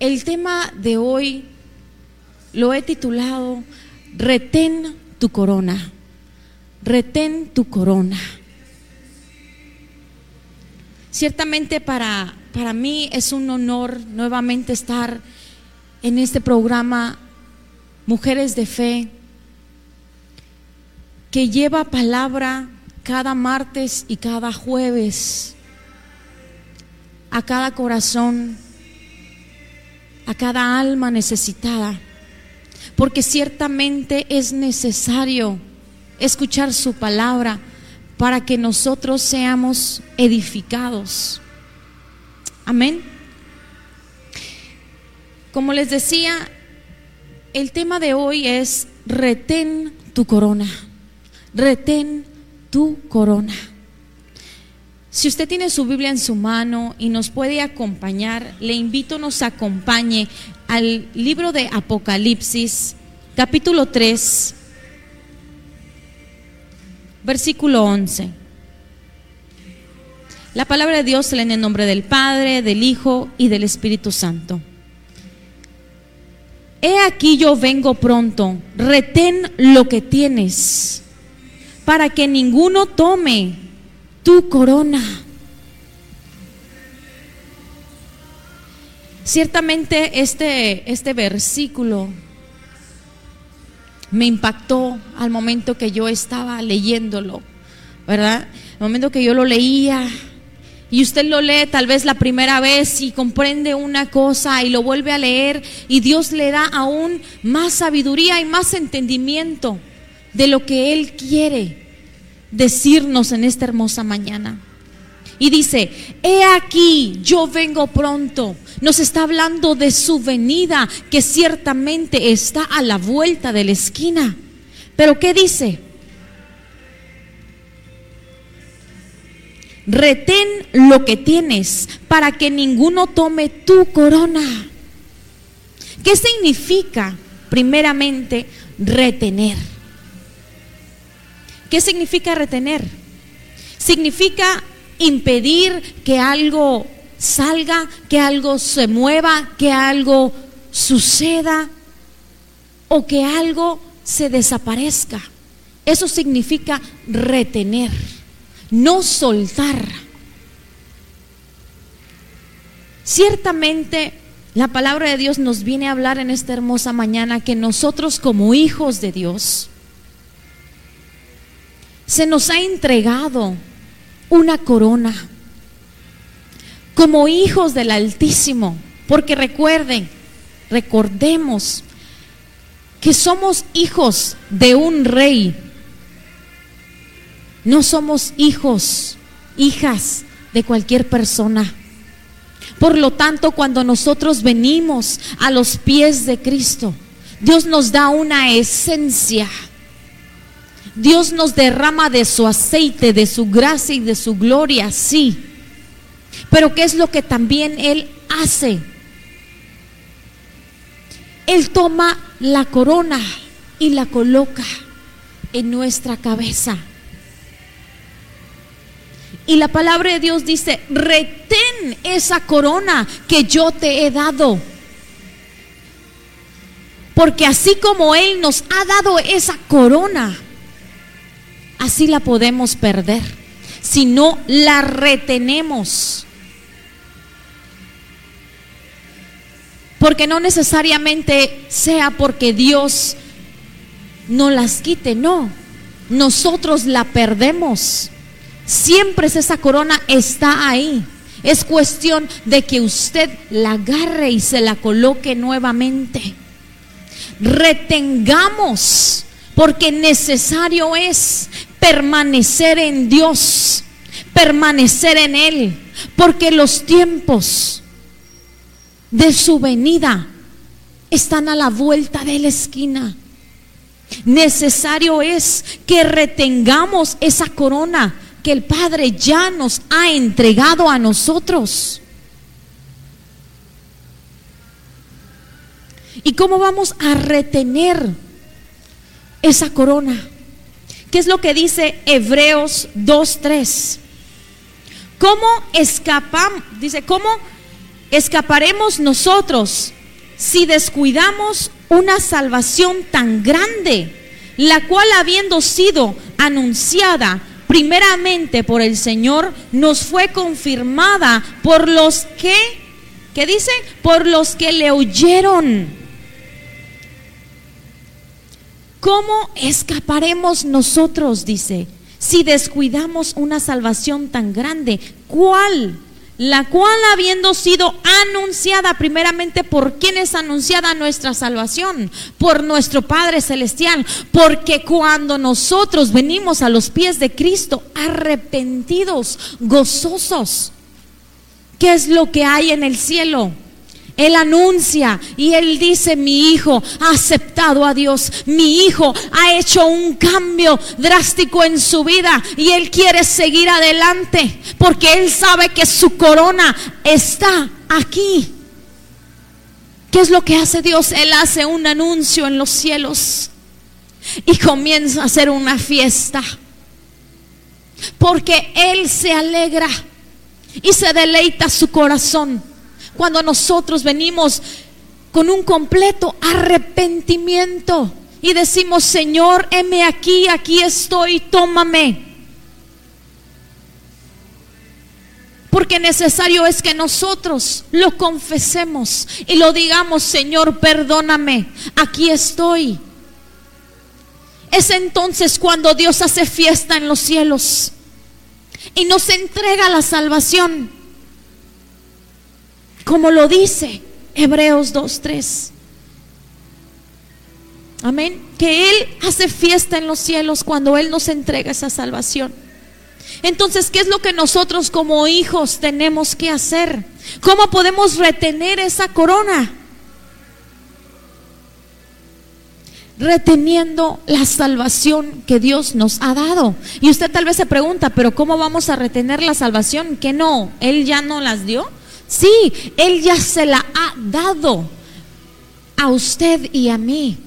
el tema de hoy lo he titulado Retén tu corona. Retén tu corona. Ciertamente para, para mí es un honor nuevamente estar en este programa Mujeres de Fe, que lleva palabra cada martes y cada jueves a cada corazón, a cada alma necesitada, porque ciertamente es necesario escuchar su palabra para que nosotros seamos edificados. Amén. Como les decía, el tema de hoy es retén tu corona, retén tu corona. Si usted tiene su Biblia en su mano y nos puede acompañar, le invito nos acompañe al libro de Apocalipsis, capítulo 3, versículo 11. La palabra de Dios se lee en el nombre del Padre, del Hijo y del Espíritu Santo. He aquí yo vengo pronto, retén lo que tienes, para que ninguno tome tu corona. Ciertamente este, este versículo me impactó al momento que yo estaba leyéndolo, ¿verdad? Al momento que yo lo leía y usted lo lee tal vez la primera vez y comprende una cosa y lo vuelve a leer y Dios le da aún más sabiduría y más entendimiento de lo que Él quiere decirnos en esta hermosa mañana. Y dice, he aquí, yo vengo pronto. Nos está hablando de su venida, que ciertamente está a la vuelta de la esquina. Pero ¿qué dice? Retén lo que tienes para que ninguno tome tu corona. ¿Qué significa, primeramente, retener? ¿Qué significa retener? Significa impedir que algo salga, que algo se mueva, que algo suceda o que algo se desaparezca. Eso significa retener, no soltar. Ciertamente la palabra de Dios nos viene a hablar en esta hermosa mañana que nosotros como hijos de Dios se nos ha entregado una corona como hijos del Altísimo, porque recuerden, recordemos que somos hijos de un rey, no somos hijos, hijas de cualquier persona. Por lo tanto, cuando nosotros venimos a los pies de Cristo, Dios nos da una esencia Dios nos derrama de su aceite, de su gracia y de su gloria, sí. Pero ¿qué es lo que también Él hace? Él toma la corona y la coloca en nuestra cabeza. Y la palabra de Dios dice, retén esa corona que yo te he dado. Porque así como Él nos ha dado esa corona, así la podemos perder si no la retenemos. Porque no necesariamente sea porque Dios no las quite, no. Nosotros la perdemos. Siempre esa corona está ahí. Es cuestión de que usted la agarre y se la coloque nuevamente. Retengamos, porque necesario es permanecer en Dios, permanecer en Él, porque los tiempos de su venida están a la vuelta de la esquina. Necesario es que retengamos esa corona que el Padre ya nos ha entregado a nosotros. ¿Y cómo vamos a retener esa corona? ¿Qué es lo que dice Hebreos 2.3? ¿Cómo escapamos? Dice, ¿cómo escaparemos nosotros si descuidamos una salvación tan grande, la cual habiendo sido anunciada primeramente por el Señor, nos fue confirmada por los que, ¿qué dice? Por los que le oyeron. ¿Cómo escaparemos nosotros, dice, si descuidamos una salvación tan grande? ¿Cuál? la cual habiendo sido anunciada primeramente por quien es anunciada nuestra salvación, por nuestro Padre Celestial, porque cuando nosotros venimos a los pies de Cristo arrepentidos, gozosos, ¿qué es lo que hay en el cielo? Él anuncia y él dice, mi hijo ha aceptado a Dios, mi hijo ha hecho un cambio drástico en su vida y él quiere seguir adelante porque él sabe que su corona está aquí. ¿Qué es lo que hace Dios? Él hace un anuncio en los cielos y comienza a hacer una fiesta porque Él se alegra y se deleita su corazón cuando nosotros venimos con un completo arrepentimiento y decimos, Señor, heme aquí, aquí estoy, tómame. Porque necesario es que nosotros lo confesemos y lo digamos, Señor, perdóname, aquí estoy. Es entonces cuando Dios hace fiesta en los cielos y nos entrega la salvación como lo dice Hebreos 2.3. Amén. Que Él hace fiesta en los cielos cuando Él nos entrega esa salvación. Entonces, ¿qué es lo que nosotros como hijos tenemos que hacer? ¿Cómo podemos retener esa corona? Reteniendo la salvación que Dios nos ha dado. Y usted tal vez se pregunta, pero ¿cómo vamos a retener la salvación? Que no, Él ya no las dio. Sí, Él ya se la ha dado a usted y a mí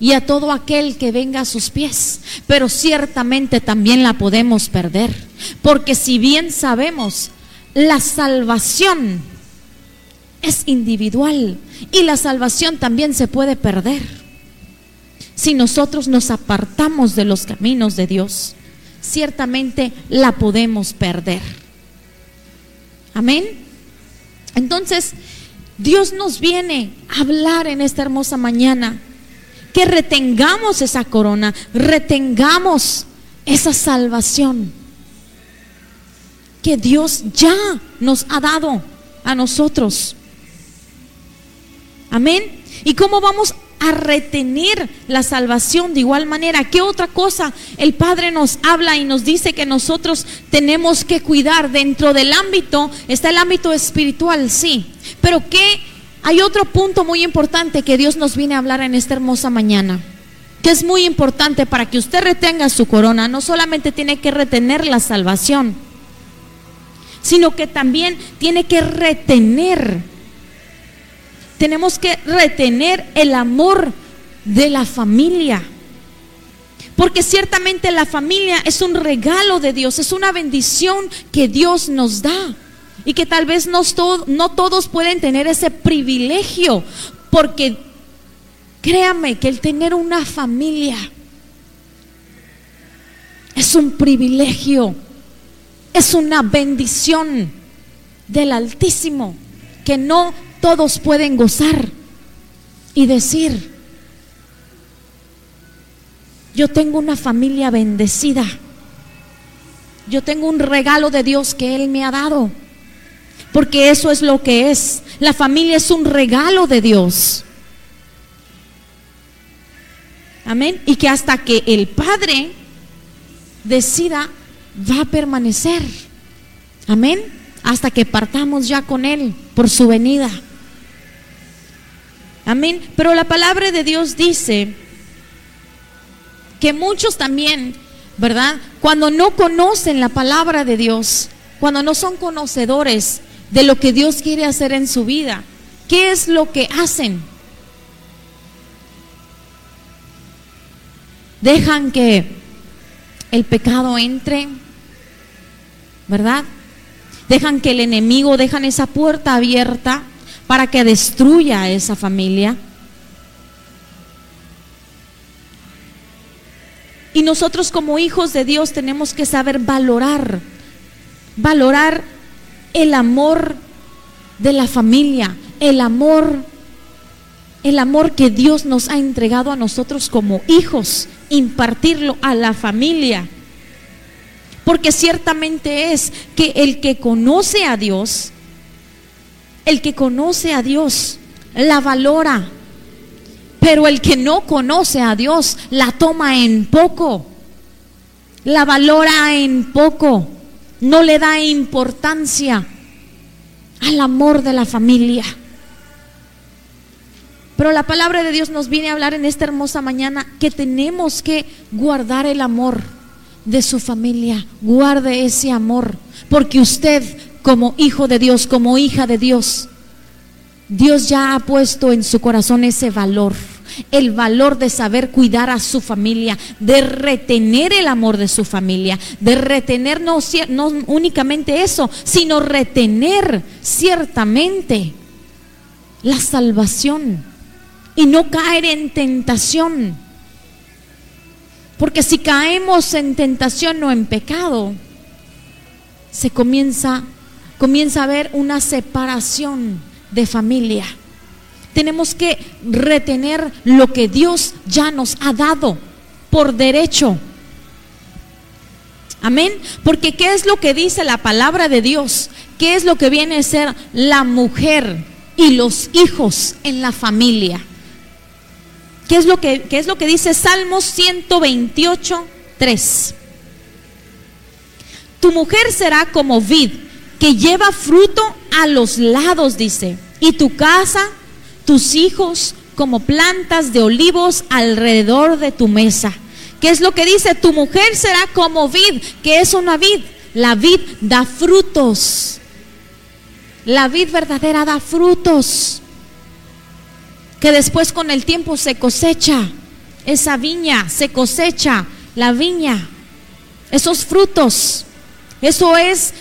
y a todo aquel que venga a sus pies. Pero ciertamente también la podemos perder. Porque si bien sabemos, la salvación es individual y la salvación también se puede perder. Si nosotros nos apartamos de los caminos de Dios, ciertamente la podemos perder. Amén. Entonces, Dios nos viene a hablar en esta hermosa mañana que retengamos esa corona, retengamos esa salvación que Dios ya nos ha dado a nosotros. Amén. ¿Y cómo vamos a retener la salvación de igual manera. ¿Qué otra cosa el Padre nos habla y nos dice que nosotros tenemos que cuidar? Dentro del ámbito está el ámbito espiritual, sí. Pero ¿qué? Hay otro punto muy importante que Dios nos viene a hablar en esta hermosa mañana que es muy importante para que usted retenga su corona, no solamente tiene que retener la salvación, sino que también tiene que retener tenemos que retener el amor de la familia. Porque ciertamente la familia es un regalo de Dios, es una bendición que Dios nos da. Y que tal vez no, todos pueden tener ese privilegio. Porque créame que el tener una familia es un privilegio, es una bendición del Altísimo que no todos pueden gozar y decir, yo tengo una familia bendecida, yo tengo un regalo de Dios que Él me ha dado, porque eso es lo que es, la familia es un regalo de Dios. Amén. Y que hasta que el Padre decida, va a permanecer. Amén. Hasta que partamos ya con Él por su venida. Amén. Pero la palabra de Dios dice que muchos también, ¿verdad? Cuando no conocen la palabra de Dios, cuando no son conocedores de lo que Dios quiere hacer en su vida, ¿qué es lo que hacen? Dejan que el pecado entre, ¿verdad? dejan que el enemigo, dejan esa puerta abierta para que destruya a esa familia. Y nosotros como hijos de Dios tenemos que saber valorar, valorar el amor de la familia, el amor, el amor que Dios nos ha entregado a nosotros como hijos, impartirlo a la familia. Porque ciertamente es que el que conoce a Dios, el que conoce a Dios, la valora, pero el que no conoce a Dios la toma en poco, la valora en poco, no le da importancia al amor de la familia. Pero la palabra de Dios nos viene a hablar en esta hermosa mañana que tenemos que guardar el amor de su familia. Guarde ese amor, porque usted como hijo de Dios, como hija de Dios, Dios ya ha puesto en su corazón ese valor el valor de saber cuidar a su familia, de retener el amor de su familia, de retener no, no únicamente eso, sino retener ciertamente la salvación y no caer en tentación. Porque si caemos en tentación o en pecado, se comienza, comienza a haber una separación de familia. Tenemos que retener lo que Dios ya nos ha dado por derecho. Amén. Porque ¿qué es lo que dice la palabra de Dios? ¿Qué es lo que viene a ser la mujer y los hijos en la familia? ¿Qué es lo que, qué es lo que dice Salmos 128, 3? Tu mujer será como vid que lleva fruto a los lados, dice, y tu casa tus hijos como plantas de olivos alrededor de tu mesa. ¿Qué es lo que dice? Tu mujer será como vid. ¿Qué es una vid? La vid da frutos. La vid verdadera da frutos. Que después con el tiempo se cosecha. Esa viña se cosecha. La viña. Esos frutos. Eso es,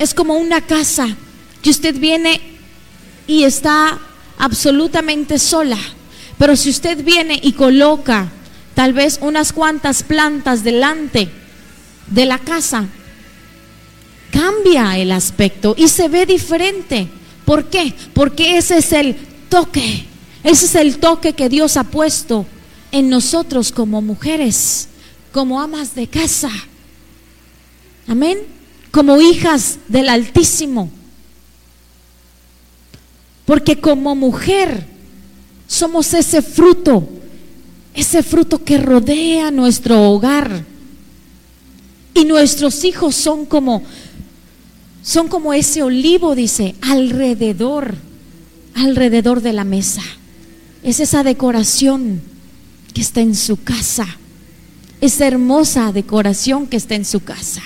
es como una casa que usted viene y está absolutamente sola. Pero si usted viene y coloca tal vez unas cuantas plantas delante de la casa, cambia el aspecto y se ve diferente. ¿Por qué? Porque ese es el toque. Ese es el toque que Dios ha puesto en nosotros como mujeres, como amas de casa. Amén. Como hijas del Altísimo. Porque como mujer somos ese fruto, ese fruto que rodea nuestro hogar. Y nuestros hijos son como son como ese olivo, dice, alrededor, alrededor de la mesa. Es esa decoración que está en su casa. Esa hermosa decoración que está en su casa.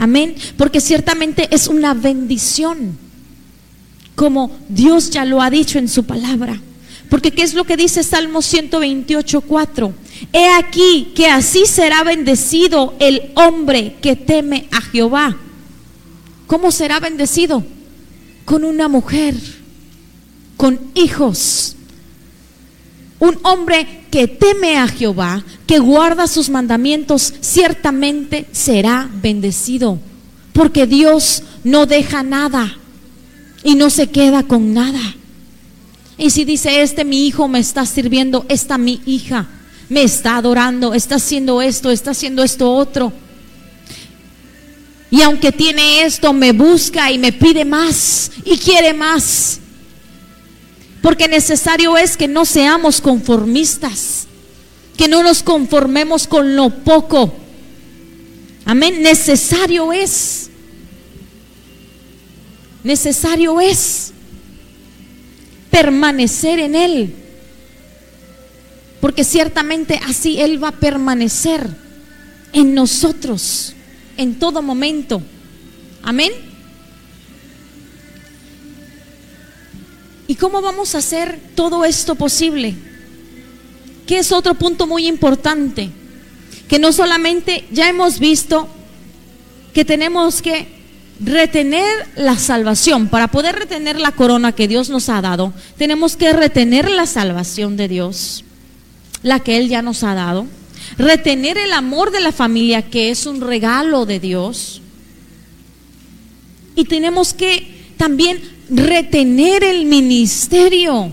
Amén. Porque ciertamente es una bendición como Dios ya lo ha dicho en su palabra. Porque ¿qué es lo que dice Salmo 128, 4? He aquí que así será bendecido el hombre que teme a Jehová. ¿Cómo será bendecido? Con una mujer, con hijos. Un hombre que teme a Jehová, que guarda sus mandamientos, ciertamente será bendecido. Porque Dios no deja nada y no se queda con nada. Y si dice, este mi hijo me está sirviendo, esta mi hija me está adorando, está haciendo esto, está haciendo esto otro. Y aunque tiene esto, me busca y me pide más y quiere más. Porque necesario es que no seamos conformistas, que no nos conformemos con lo poco. Amén, necesario es necesario es permanecer en Él. Porque ciertamente así Él va a permanecer en nosotros en todo momento. Amén. ¿Y cómo vamos a hacer todo esto posible? Que es otro punto muy importante, que no solamente ya hemos visto que tenemos que retener la salvación, para poder retener la corona que Dios nos ha dado, tenemos que retener la salvación de Dios, la que Él ya nos ha dado, retener el amor de la familia, que es un regalo de Dios, y tenemos que también retener el ministerio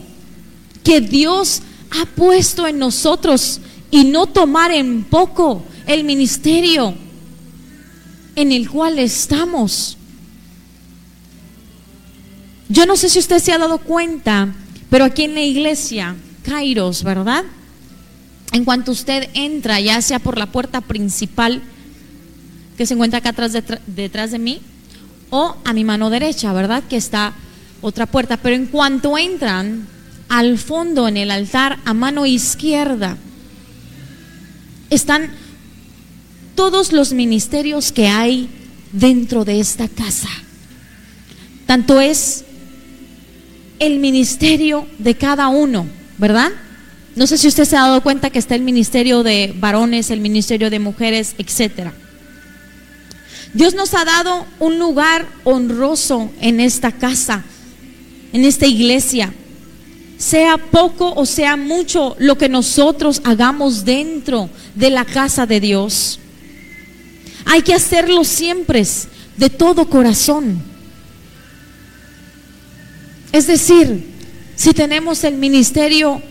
que Dios ha puesto en nosotros y no tomar en poco el ministerio en el cual estamos. Yo no sé si usted se ha dado cuenta, pero aquí en la iglesia, Kairos, ¿verdad? En cuanto usted entra, ya sea por la puerta principal que se encuentra acá atrás detrás de mí, o a mi mano derecha, ¿verdad? Que está otra puerta. Pero en cuanto entran al fondo en el altar, a mano izquierda, están todos los ministerios que hay dentro de esta casa. Tanto es el ministerio de cada uno, ¿verdad? No sé si usted se ha dado cuenta que está el ministerio de varones, el ministerio de mujeres, etcétera. Dios nos ha dado un lugar honroso en esta casa, en esta iglesia. Sea poco o sea mucho lo que nosotros hagamos dentro de la casa de Dios. Hay que hacerlo siempre, de todo corazón. Es decir, si tenemos el ministerio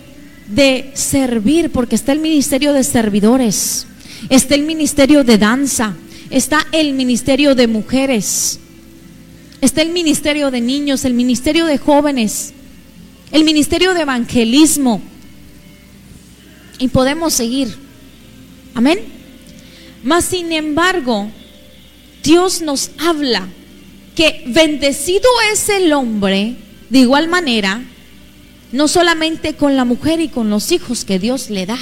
de servir, porque está el ministerio de servidores, está el ministerio de danza, está el ministerio de mujeres, está el ministerio de niños, el ministerio de jóvenes, el ministerio de evangelismo. Y podemos seguir. Amén. Mas sin embargo, Dios nos habla que bendecido es el hombre de igual manera, no solamente con la mujer y con los hijos que Dios le da,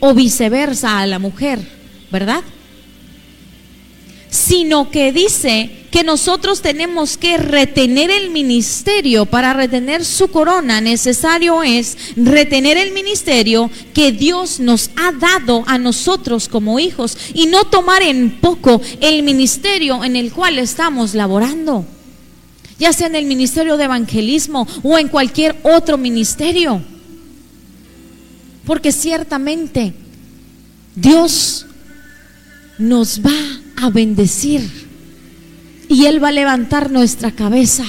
o viceversa a la mujer, ¿verdad? Sino que dice que nosotros tenemos que retener el ministerio. Para retener su corona necesario es retener el ministerio que Dios nos ha dado a nosotros como hijos y no tomar en poco el ministerio en el cual estamos laborando. Ya sea en el ministerio de evangelismo o en cualquier otro ministerio. Porque ciertamente Dios nos va a bendecir Él va a levantar nuestra cabeza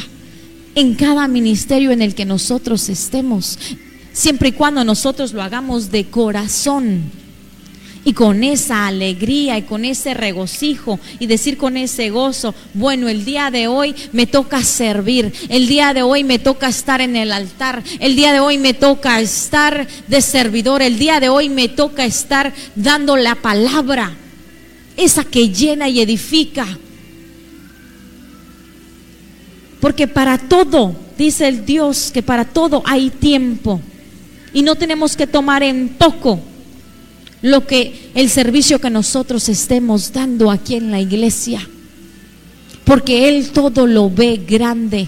en cada ministerio en el que nosotros estemos, siempre y cuando nosotros lo hagamos de corazón y con esa alegría y con ese regocijo y decir con ese gozo, bueno, el día de hoy me toca servir, el día de hoy me toca estar en el altar, el día de hoy me toca estar de servidor, el día de hoy me toca estar dando la palabra, esa que llena y edifica. Porque para todo, dice el Dios, que para todo hay tiempo. Y no tenemos que tomar en poco lo que el servicio que nosotros estemos dando aquí en la iglesia. Porque Él todo lo ve grande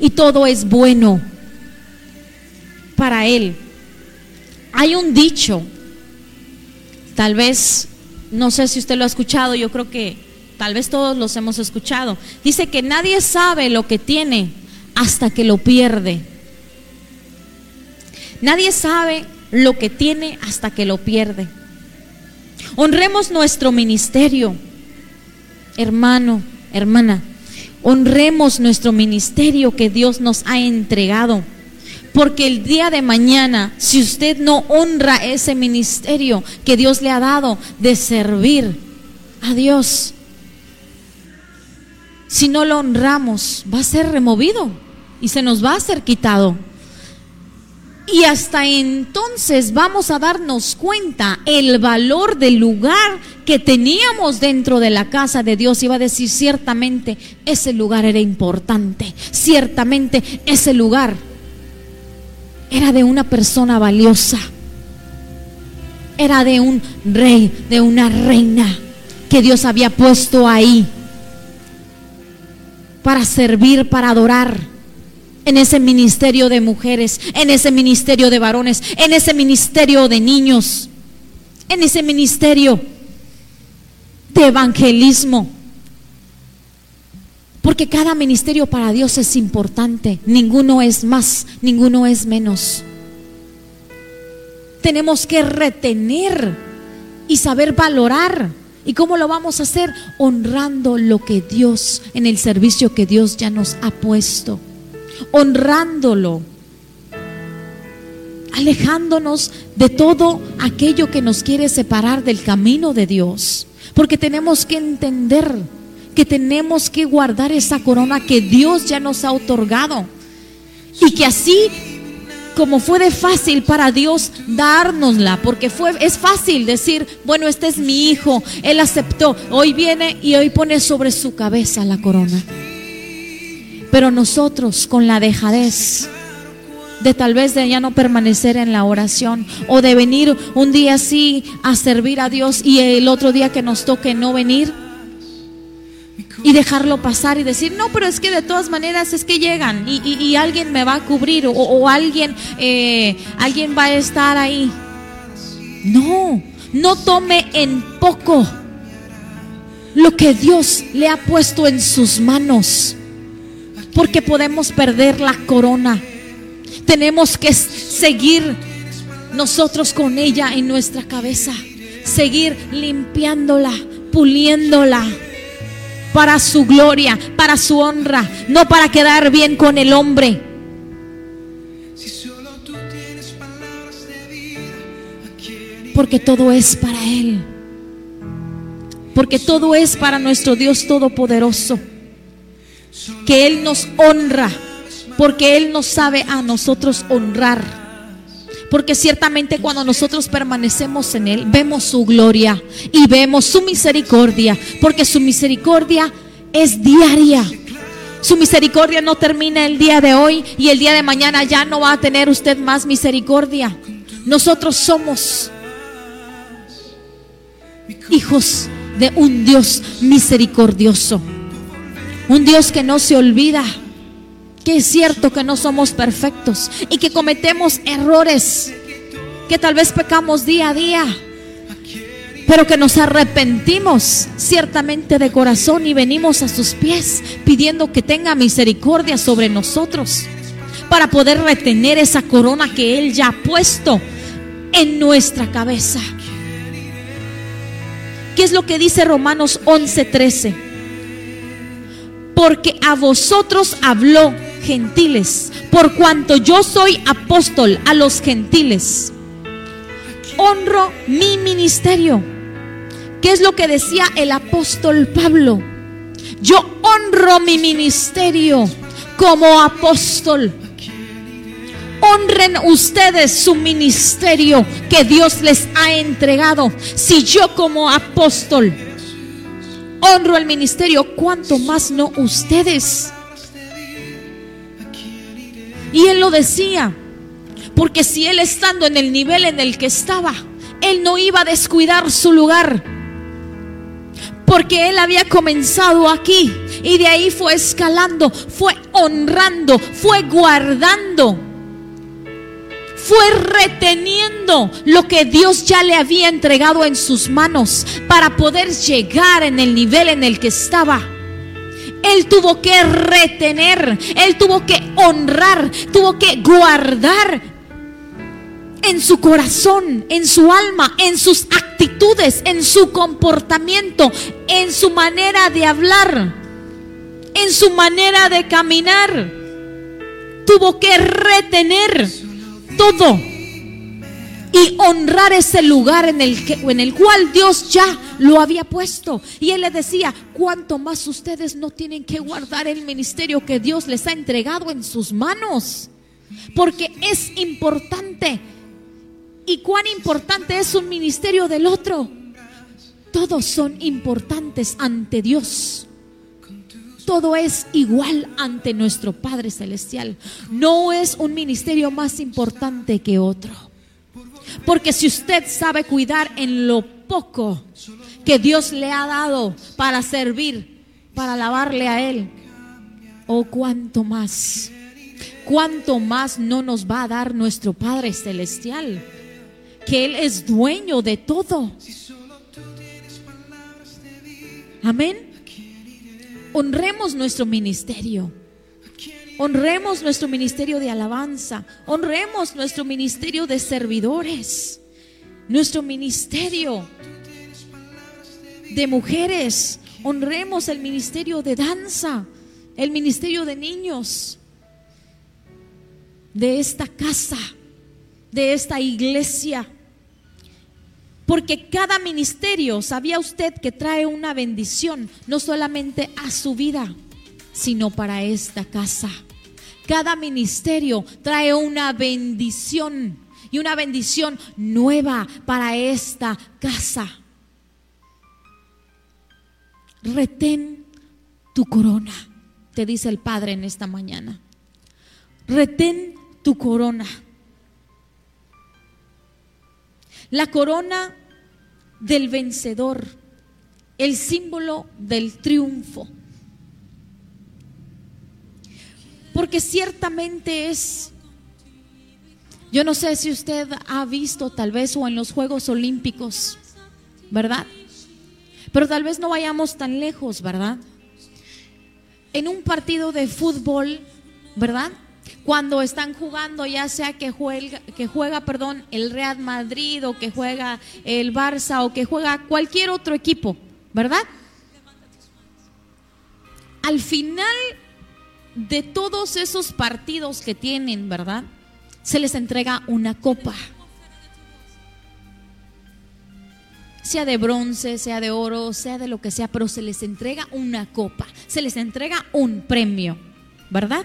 y todo es bueno para Él. Hay un dicho, tal vez, no sé si usted lo ha escuchado, yo creo que tal vez todos los hemos escuchado. Dice que nadie sabe lo que tiene hasta que lo pierde. Nadie sabe lo que tiene hasta que lo pierde. Honremos nuestro ministerio, hermano, hermana. Honremos nuestro ministerio que Dios nos ha entregado. Porque el día de mañana, si usted no honra ese ministerio que Dios le ha dado de servir a Dios, si no lo honramos, va a ser removido y se nos va a ser quitado. Y hasta entonces vamos a darnos cuenta el valor del lugar que teníamos dentro de la casa de Dios. Iba a decir, ciertamente ese lugar era importante, ciertamente ese lugar era de una persona valiosa, era de un rey, de una reina que Dios había puesto ahí para servir, para adorar en ese ministerio de mujeres, en ese ministerio de varones, en ese ministerio de niños, en ese ministerio de evangelismo. Porque cada ministerio para Dios es importante. Ninguno es más, ninguno es menos. Tenemos que retener y saber valorar. ¿Y cómo lo vamos a hacer? Honrando lo que Dios, en el servicio que Dios ya nos ha puesto. Honrándolo. Alejándonos de todo aquello que nos quiere separar del camino de Dios. Porque tenemos que entender que tenemos que guardar esa corona que Dios ya nos ha otorgado. Y que así como fue de fácil para Dios dárnosla, porque fue es fácil decir, bueno, este es mi hijo, él aceptó, hoy viene y hoy pone sobre su cabeza la corona. Pero nosotros con la dejadez de tal vez de ya no permanecer en la oración o de venir un día así a servir a Dios y el otro día que nos toque no venir, y dejarlo pasar y decir, no, pero es que de todas maneras es que llegan y, alguien me va a cubrir o, alguien, eh, alguien va a estar ahí. No, no tome en poco lo que Dios le ha puesto en sus manos, porque podemos perder la corona. Tenemos que seguir nosotros con ella en nuestra cabeza, seguir limpiándola, puliéndola para su gloria, para su honra, no para quedar bien con el hombre. Porque todo es para Él. Porque todo es para nuestro Dios Todopoderoso. Que Él nos honra. Porque Él nos sabe a nosotros honrar. Porque ciertamente cuando nosotros permanecemos en Él, vemos su gloria y vemos su misericordia. Porque su misericordia es diaria. Su misericordia no termina el día de hoy y el día de mañana ya no va a tener usted más misericordia. Nosotros somos hijos de un Dios misericordioso. Un Dios que no se olvida que es cierto que no somos perfectos y que cometemos errores, que tal vez pecamos día a día, pero que nos arrepentimos ciertamente de corazón y venimos a sus pies pidiendo que tenga misericordia sobre nosotros para poder retener esa corona que Él ya ha puesto en nuestra cabeza. ¿Qué es lo que dice Romanos 11:13? Porque a vosotros habló gentiles, por cuanto yo soy apóstol a los gentiles. Honro mi ministerio. ¿Qué es lo que decía el apóstol Pablo? Yo honro mi ministerio como apóstol. Honren ustedes su ministerio que Dios les ha entregado. Si yo como apóstol honro el ministerio, ¿cuánto más no ustedes? Y él lo decía, porque si él estando en el nivel en el que estaba, él no iba a descuidar su lugar. Porque él había comenzado aquí y de ahí fue escalando, fue honrando, fue guardando, fue reteniendo lo que Dios ya le había entregado en sus manos para poder llegar en el nivel en el que estaba. Él tuvo que retener, él tuvo que honrar, tuvo que guardar en su corazón, en su alma, en sus actitudes, en su comportamiento, en su manera de hablar, en su manera de caminar. Tuvo que retener todo y honrar ese lugar en el, que, en el cual Dios ya lo había puesto. Y él le decía, cuánto más ustedes no tienen que guardar el ministerio que Dios les ha entregado en sus manos. Porque es importante. ¿Y cuán importante es un ministerio del otro? Todos son importantes ante Dios. Todo es igual ante nuestro Padre Celestial. No es un ministerio más importante que otro. Porque si usted sabe cuidar en lo poco que Dios le ha dado para servir, para alabarle a Él, oh cuánto más, cuánto más no nos va a dar nuestro Padre Celestial, que Él es dueño de todo. Amén. Honremos nuestro ministerio. Honremos nuestro ministerio de alabanza. Honremos nuestro ministerio de servidores. Nuestro ministerio de mujeres. Honremos el ministerio de danza. El ministerio de niños. De esta casa. De esta iglesia. Porque cada ministerio, ¿sabía usted que trae una bendición? No solamente a su vida, sino para esta casa. Cada ministerio trae una bendición y una bendición nueva para esta casa. Retén tu corona, te dice el Padre en esta mañana. Retén tu corona. La corona del vencedor, el símbolo del triunfo. Porque ciertamente es, yo no sé si usted ha visto tal vez o en los Juegos Olímpicos, ¿verdad? Pero tal vez no vayamos tan lejos, ¿verdad? En un partido de fútbol, ¿verdad? Cuando están jugando, ya sea que juega, que juega, perdón, el Real Madrid o que juega el Barça o que juega cualquier otro equipo, ¿verdad? Al final de todos esos partidos que tienen, ¿verdad? Se les entrega una copa. Sea de bronce, sea de oro, sea de lo que sea, pero se les entrega una copa, se les entrega un premio, ¿verdad?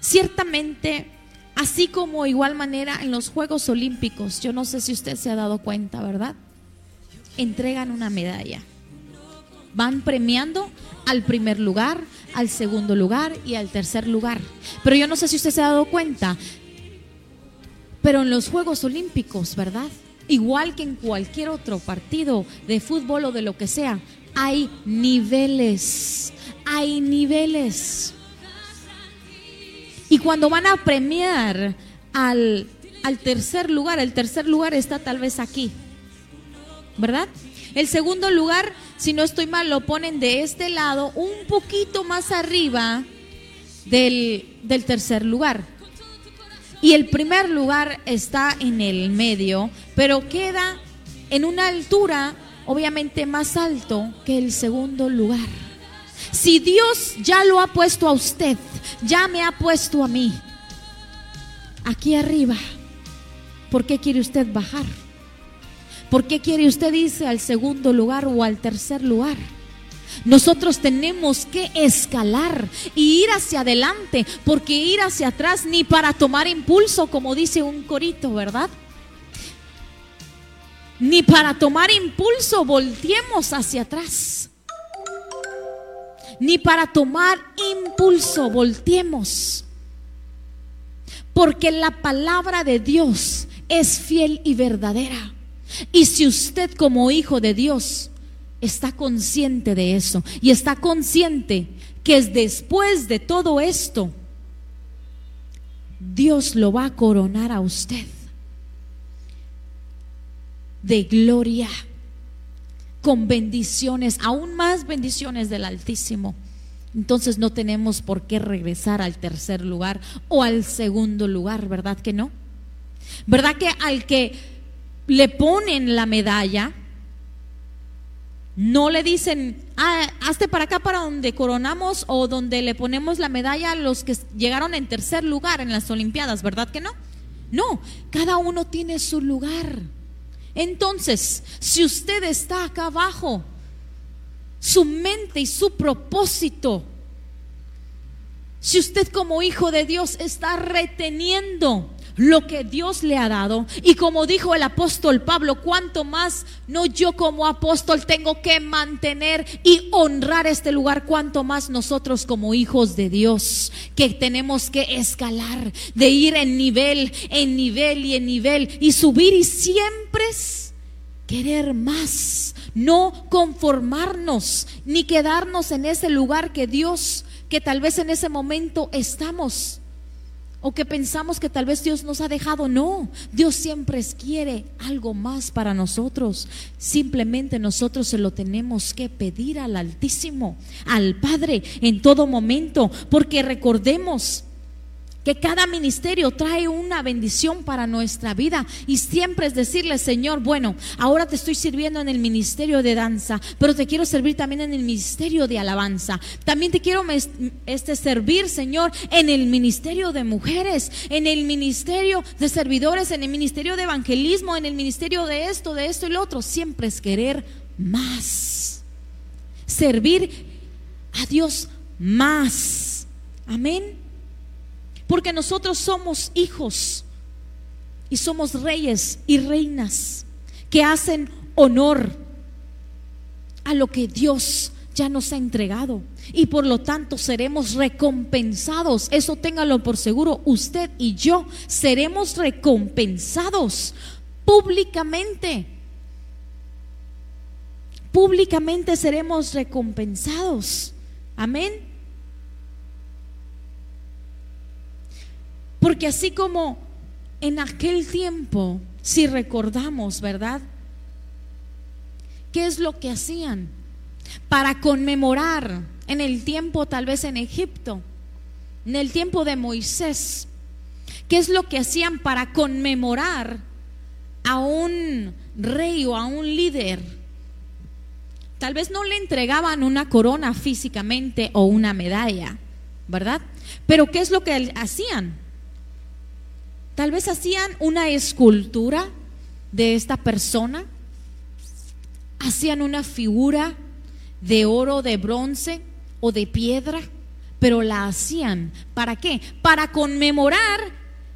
Ciertamente, así como igual manera en los Juegos Olímpicos, yo no sé si usted se ha dado cuenta, ¿verdad? Entregan una medalla. Van premiando al primer lugar, al segundo lugar y al tercer lugar. Pero yo no sé si usted se ha dado cuenta, pero en los Juegos Olímpicos, ¿verdad? Igual que en cualquier otro partido de fútbol o de lo que sea, hay niveles, hay niveles. Y cuando van a premiar al, al tercer lugar, el tercer lugar está tal vez aquí, ¿verdad? El segundo lugar, si no estoy mal, lo ponen de este lado, un poquito más arriba del, del tercer lugar. Y el primer lugar está en el medio, pero queda en una altura obviamente más alto que el segundo lugar. Si Dios ya lo ha puesto a usted, ya me ha puesto a mí, aquí arriba, ¿por qué quiere usted bajar? ¿Por qué quiere usted irse al segundo lugar o al tercer lugar? Nosotros tenemos que escalar y ir hacia adelante, porque ir hacia atrás ni para tomar impulso, como dice un corito, ¿verdad? Ni para tomar impulso volteemos hacia atrás. Ni para tomar impulso volteemos. Porque la palabra de Dios es fiel y verdadera. Y si usted como hijo de Dios está consciente de eso y está consciente que es después de todo esto, Dios lo va a coronar a usted de gloria, con bendiciones, aún más bendiciones del Altísimo. Entonces no tenemos por qué regresar al tercer lugar o al segundo lugar, ¿verdad que no? ¿Verdad que al que le ponen la medalla, no le dicen, ah, hazte para acá para donde coronamos o donde le ponemos la medalla a los que llegaron en tercer lugar en las Olimpiadas, ¿verdad que no? No, cada uno tiene su lugar. Entonces, si usted está acá abajo, su mente y su propósito, si usted como hijo de Dios está reteniendo lo que Dios le ha dado. Y como dijo el apóstol Pablo, cuanto más no yo como apóstol tengo que mantener y honrar este lugar, cuanto más nosotros como hijos de Dios, que tenemos que escalar, de ir en nivel, en nivel y en nivel, y subir y siempre querer más, no conformarnos, ni quedarnos en ese lugar que Dios, que tal vez en ese momento estamos o que pensamos que tal vez Dios nos ha dejado. No, Dios siempre quiere algo más para nosotros. Simplemente nosotros se lo tenemos que pedir al Altísimo, al Padre, en todo momento, porque recordemos que cada ministerio trae una bendición para nuestra vida y siempre es decirle, Señor, bueno, ahora te estoy sirviendo en el ministerio de danza, pero te quiero servir también en el ministerio de alabanza. También te quiero este servir, Señor, en el ministerio de mujeres, en el ministerio de servidores, en el ministerio de evangelismo, en el ministerio de esto, de esto y lo otro. Siempre es querer más. Servir a Dios más. Amén. Porque nosotros somos hijos y somos reyes y reinas que hacen honor a lo que Dios ya nos ha entregado. Y por lo tanto seremos recompensados. Eso téngalo por seguro. Usted y yo seremos recompensados públicamente. Públicamente seremos recompensados. Amén. Porque así como en aquel tiempo, si recordamos, ¿verdad? ¿Qué es lo que hacían? Para conmemorar en el tiempo tal vez en Egipto, en el tiempo de Moisés, ¿qué es lo que hacían para conmemorar a un rey o a un líder? Tal vez no le entregaban una corona físicamente o una medalla, ¿verdad? Pero ¿qué es lo que hacían? Tal vez hacían una escultura de esta persona, hacían una figura de oro, de bronce o de piedra, pero la hacían. ¿Para qué? Para conmemorar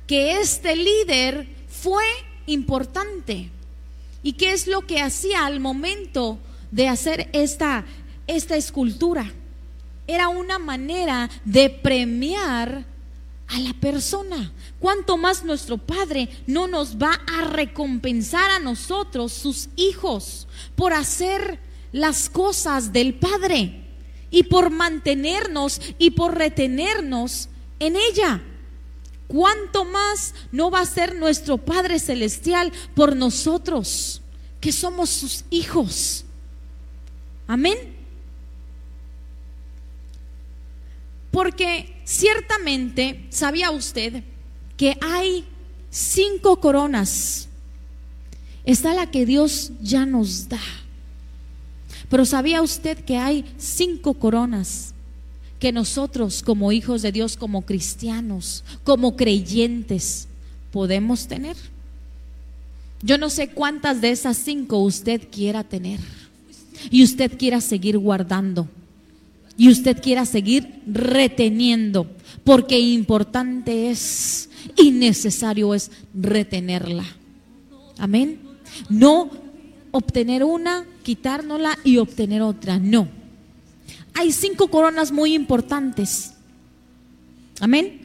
que este líder fue importante. ¿Y qué es lo que hacía al momento de hacer esta, esta escultura? Era una manera de premiar a la persona. ¿Cuánto más nuestro Padre no nos va a recompensar a nosotros, sus hijos, por hacer las cosas del Padre y por mantenernos y por retenernos en ella? ¿Cuánto más no va a ser nuestro Padre Celestial por nosotros, que somos sus hijos? Amén. Porque ciertamente, ¿sabía usted que hay cinco coronas? Está la que Dios ya nos da. Pero ¿sabía usted que hay cinco coronas que nosotros como hijos de Dios, como cristianos, como creyentes, podemos tener? Yo no sé cuántas de esas cinco usted quiera tener y usted quiera seguir guardando y usted quiera seguir reteniendo, porque importante es y necesario es retenerla. Amén. No obtener una, quitárnosla y obtener otra, no. Hay cinco coronas muy importantes. Amén.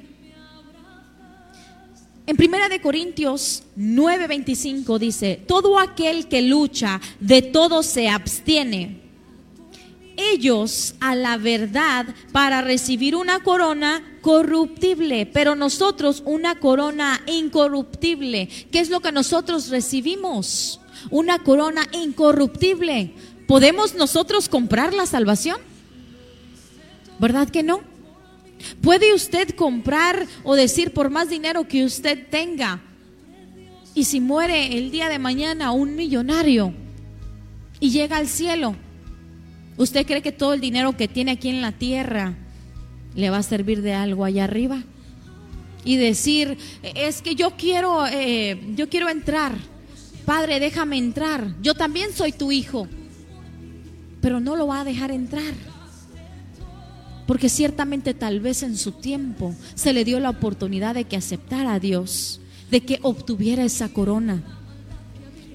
En Primera de Corintios 9:25 dice, todo aquel que lucha de todo se abstiene ellos a la verdad para recibir una corona corruptible, pero nosotros una corona incorruptible. ¿Qué es lo que nosotros recibimos? Una corona incorruptible. ¿Podemos nosotros comprar la salvación? ¿Verdad que no? ¿Puede usted comprar o decir por más dinero que usted tenga? Y si muere el día de mañana un millonario y llega al cielo, ¿Usted cree que todo el dinero que tiene aquí en la tierra le va a servir de algo allá arriba? Y decir, es que yo quiero, eh, yo quiero entrar. Padre, déjame entrar. Yo también soy tu hijo. Pero no lo va a dejar entrar. Porque ciertamente tal vez en su tiempo se le dio la oportunidad de que aceptara a Dios, de que obtuviera esa corona.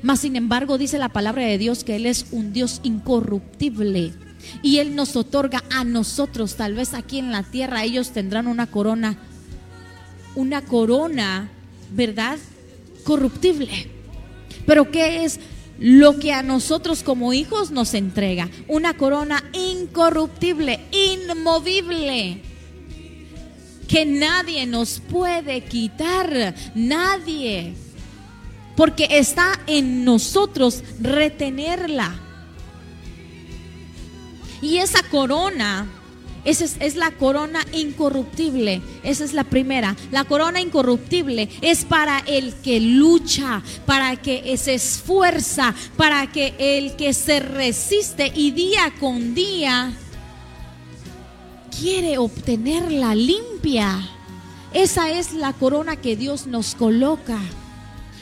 Mas sin embargo dice la palabra de Dios que Él es un Dios incorruptible. Y Él nos otorga a nosotros, tal vez aquí en la tierra, ellos tendrán una corona, una corona, ¿verdad? Corruptible. Pero ¿qué es lo que a nosotros como hijos nos entrega? Una corona incorruptible, inmovible que nadie nos puede quitar, nadie. Porque está en nosotros retenerla. Y esa corona esa es, la corona incorruptible. Esa es la primera. La corona incorruptible es para el que lucha, para que se esfuerza, para que el que se resiste y día con día quiere obtenerla limpia. Esa es la corona que Dios nos coloca.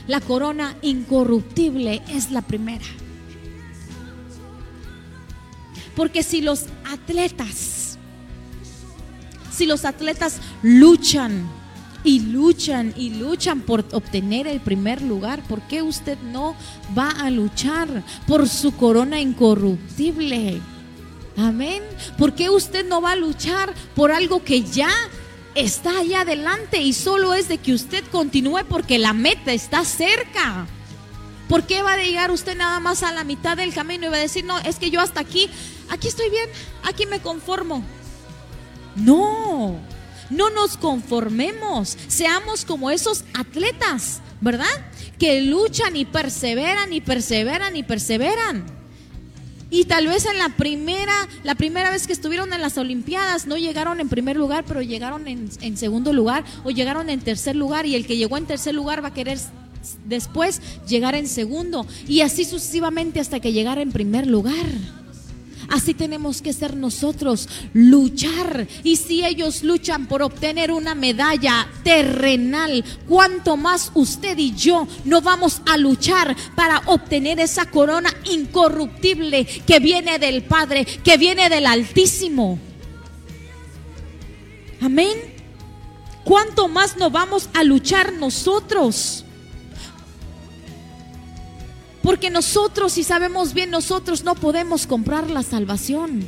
La corona incorruptible es la primera. Porque si los atletas si los atletas luchan y luchan y luchan por obtener el primer lugar, ¿por qué usted no va a luchar por su corona incorruptible? Amén. ¿Por qué usted no va a luchar por algo que ya está allá adelante y solo es de que usted continúe porque la meta está cerca? ¿Por qué va a llegar usted nada más a la mitad del camino y va a decir, no, es que yo hasta aquí, aquí estoy bien, aquí me conformo? No, no nos conformemos, seamos como esos atletas, ¿verdad? Que luchan y perseveran y perseveran y perseveran. Y tal vez en la primera, la primera vez que estuvieron en las Olimpiadas no llegaron en primer lugar, pero llegaron en, segundo lugar o llegaron en tercer lugar y el que llegó en tercer lugar va a querer después llegar en segundo y así sucesivamente hasta que llegara en primer lugar. Así tenemos que ser nosotros, luchar. Y si ellos luchan por obtener una medalla terrenal, ¿cuánto más usted y yo no vamos a luchar para obtener esa corona incorruptible que viene del Padre, que viene del Altísimo? Amén. ¿Cuánto más no vamos a luchar nosotros? Porque nosotros, si sabemos bien, nosotros no podemos comprar la salvación.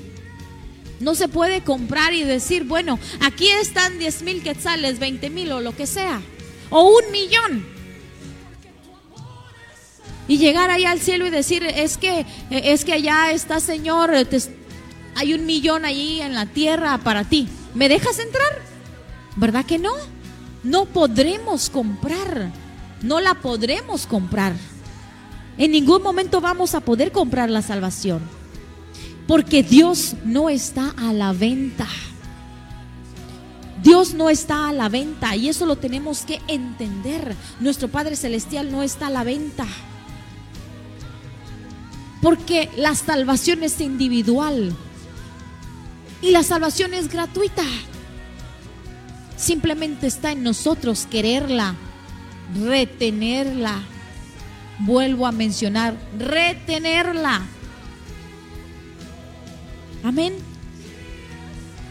No se puede comprar y decir, bueno, aquí están 10 mil quetzales, 20 mil o lo que sea. O un millón. Y llegar ahí al cielo y decir, es que, es que allá está, Señor, hay un millón allí en la tierra para ti. ¿Me dejas entrar? ¿Verdad que no? No podremos comprar. No la podremos comprar. En ningún momento vamos a poder comprar la salvación. Porque Dios no está a la venta. Dios no está a la venta y eso lo tenemos que entender. Nuestro Padre Celestial no está a la venta. Porque la salvación es individual y la salvación es gratuita. Simplemente está en nosotros quererla, retenerla vuelvo a mencionar, retenerla. Amén.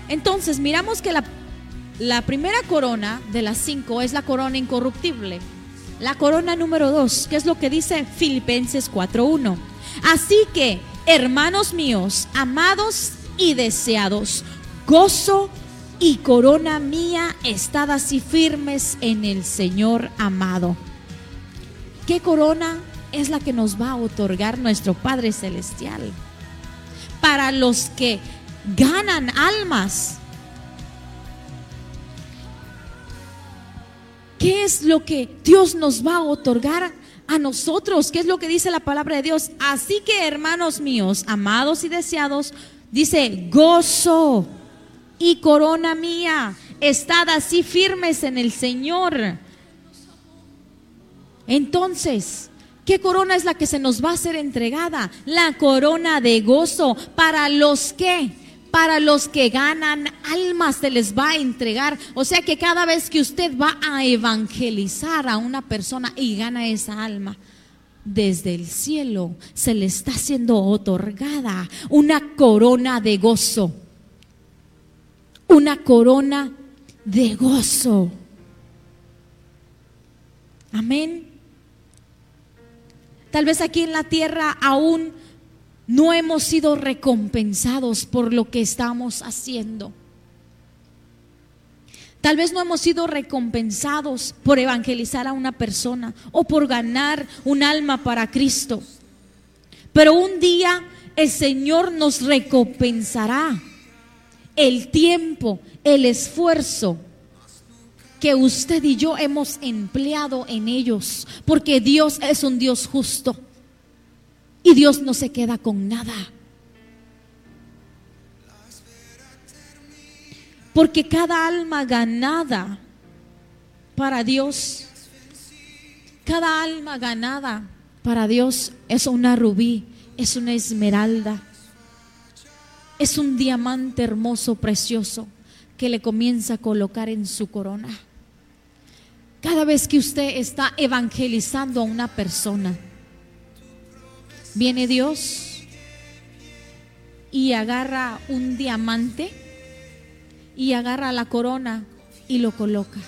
Entonces, miramos que la, la primera corona de las cinco es la corona incorruptible. La corona número dos, que es lo que dice Filipenses 4.1. Así que, hermanos míos, amados y deseados, gozo y corona mía, estad así firmes en el Señor amado. ¿Qué corona es la que nos va a otorgar nuestro Padre Celestial? Para los que ganan almas. ¿Qué es lo que Dios nos va a otorgar a nosotros? ¿Qué es lo que dice la palabra de Dios? Así que, hermanos míos, amados y deseados, dice, gozo y corona mía, estad así firmes en el Señor entonces, ¿qué corona es la que se nos va a ser entregada? La corona de gozo para los que para los que ganan almas se les va a entregar. O sea que cada vez que usted va a evangelizar a una persona y gana esa alma, desde el cielo se le está siendo otorgada una corona de gozo. Una corona de gozo. Amén. Tal vez aquí en la tierra aún no hemos sido recompensados por lo que estamos haciendo. Tal vez no hemos sido recompensados por evangelizar a una persona o por ganar un alma para Cristo. Pero un día el Señor nos recompensará el tiempo, el esfuerzo que usted y yo hemos empleado en ellos, porque Dios es un Dios justo y Dios no se queda con nada. Porque cada alma ganada para Dios, cada alma ganada para Dios es una rubí, es una esmeralda, es un diamante hermoso, precioso, que le comienza a colocar en su corona. Cada vez que usted está evangelizando a una persona, viene Dios y agarra un diamante y agarra la corona y lo coloca.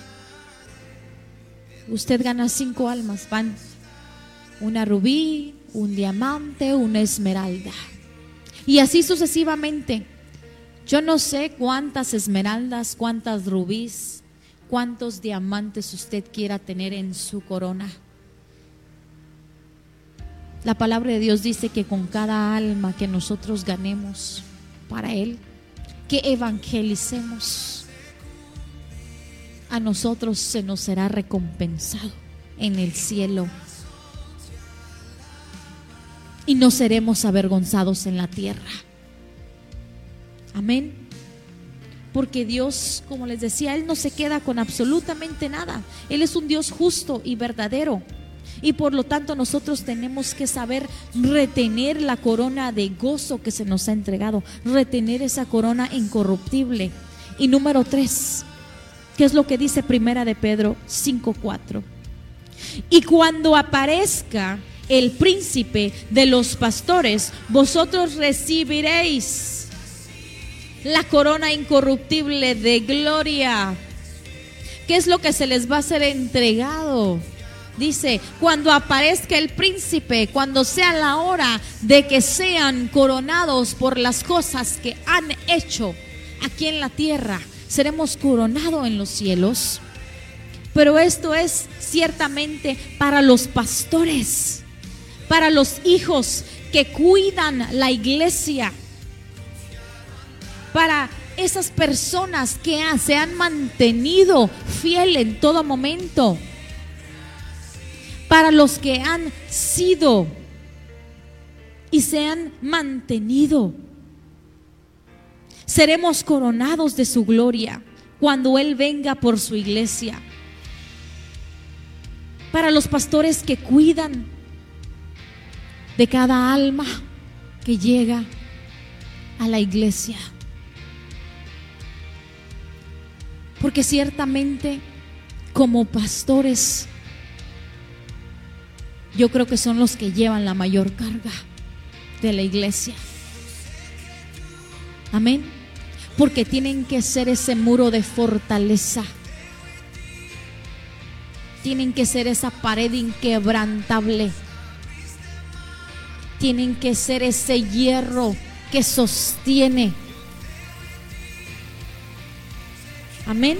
Usted gana cinco almas, van una rubí, un diamante, una esmeralda. Y así sucesivamente. Yo no sé cuántas esmeraldas, cuántas rubíes, cuántos diamantes usted quiera tener en su corona. La palabra de Dios dice que con cada alma que nosotros ganemos para Él, que evangelicemos, a nosotros se nos será recompensado en el cielo y no seremos avergonzados en la tierra. Amén. Porque Dios, como les decía, Él no se queda con absolutamente nada. Él es un Dios justo y verdadero. Y por lo tanto nosotros tenemos que saber retener la corona de gozo que se nos ha entregado, retener esa corona incorruptible. Y número tres, ¿qué es lo que dice Primera de Pedro 5.4? Y cuando aparezca el príncipe de los pastores, vosotros recibiréis la corona incorruptible de gloria. ¿Qué es lo que se les va a ser entregado? Dice, cuando aparezca el príncipe, cuando sea la hora de que sean coronados por las cosas que han hecho aquí en la tierra, seremos coronados en los cielos. Pero esto es ciertamente para los pastores para los hijos que cuidan la iglesia, para esas personas que se han mantenido fiel en todo momento, para los que han sido y se han mantenido. Seremos coronados de su gloria cuando Él venga por su iglesia. Para los pastores que cuidan de cada alma que llega a la iglesia. Porque ciertamente como pastores, yo creo que son los que llevan la mayor carga de la iglesia. Amén. Porque tienen que ser ese muro de fortaleza. Tienen que ser esa pared inquebrantable tienen que ser ese hierro que sostiene. Amén.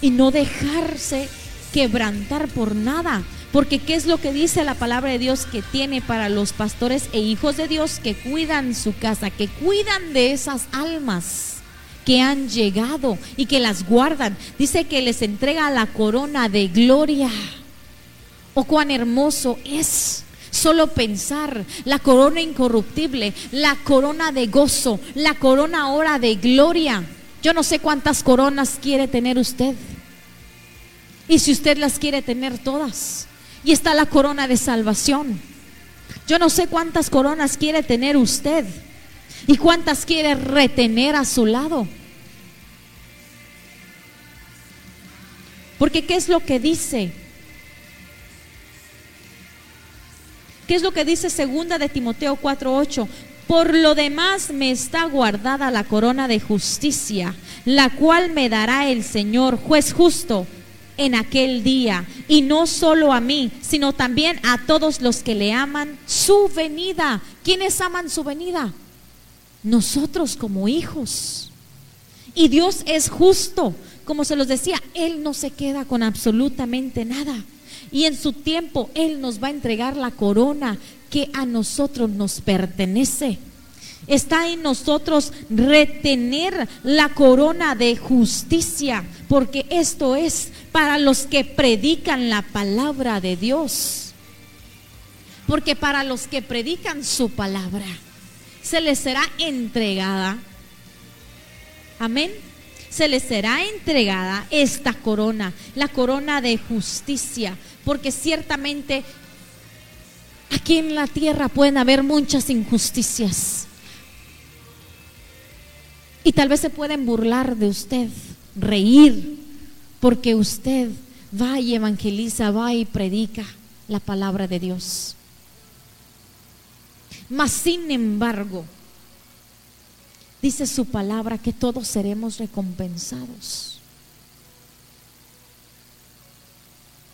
Y no dejarse quebrantar por nada. Porque ¿qué es lo que dice la palabra de Dios que tiene para los pastores e hijos de Dios que cuidan su casa, que cuidan de esas almas que han llegado y que las guardan? Dice que les entrega la corona de gloria. Oh, cuán hermoso es Solo pensar la corona incorruptible, la corona de gozo, la corona ahora de gloria. Yo no sé cuántas coronas quiere tener usted. Y si usted las quiere tener todas. Y está la corona de salvación. Yo no sé cuántas coronas quiere tener usted. Y cuántas quiere retener a su lado. Porque ¿qué es lo que dice? ¿Qué es lo que dice segunda de Timoteo 4:8? Por lo demás me está guardada la corona de justicia, la cual me dará el Señor, juez justo, en aquel día, y no solo a mí, sino también a todos los que le aman su venida. ¿Quiénes aman su venida? Nosotros como hijos. Y Dios es justo, como se los decía, Él no se queda con absolutamente nada y en su tiempo Él nos va a entregar la corona que a nosotros nos pertenece. Está en nosotros retener la corona de justicia, porque esto es para los que predican la palabra de Dios. Porque para los que predican su palabra, se les será entregada. Amén. Se les será entregada esta corona, la corona de justicia, porque ciertamente aquí en la tierra pueden haber muchas injusticias. Y tal vez se pueden burlar de usted, reír, porque usted va y evangeliza, va y predica la palabra de Dios. Mas sin embargo, dice su palabra que todos seremos recompensados.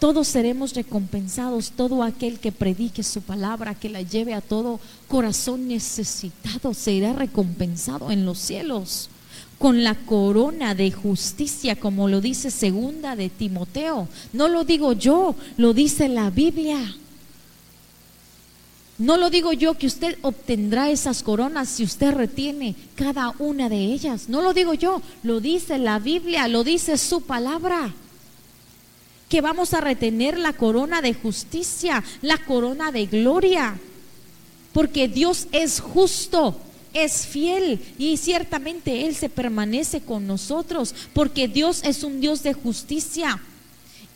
Todos seremos recompensados, todo aquel que predique su palabra, que la lleve a todo corazón necesitado, será recompensado en los cielos con la corona de justicia, como lo dice segunda de Timoteo. No lo digo yo, lo dice la Biblia. No lo digo yo que usted obtendrá esas coronas si usted retiene cada una de ellas. No lo digo yo, lo dice la Biblia, lo dice su palabra que vamos a retener la corona de justicia, la corona de gloria, porque Dios es justo, es fiel y ciertamente Él se permanece con nosotros, porque Dios es un Dios de justicia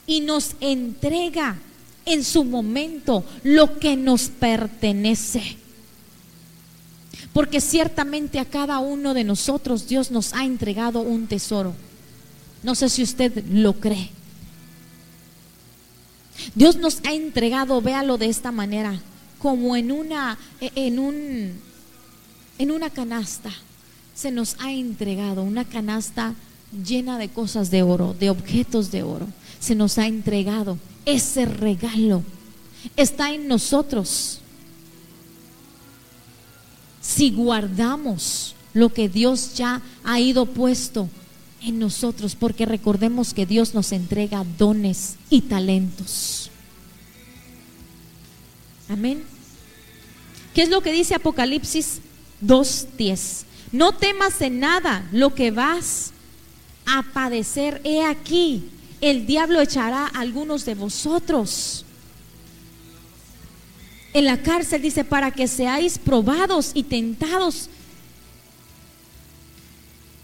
y nos entrega en su momento lo que nos pertenece. Porque ciertamente a cada uno de nosotros Dios nos ha entregado un tesoro. No sé si usted lo cree. Dios nos ha entregado, véalo de esta manera, como en una, en un, en una canasta. Se nos ha entregado una canasta llena de cosas de oro, de objetos de oro. Se nos ha entregado ese regalo. Está en nosotros. Si guardamos lo que Dios ya ha ido puesto en nosotros, porque recordemos que Dios nos entrega dones y talentos. Amén. ¿Qué es lo que dice Apocalipsis 2.10? No temas en nada lo que vas a padecer. He aquí, el diablo echará a algunos de vosotros. En la cárcel dice, para que seáis probados y tentados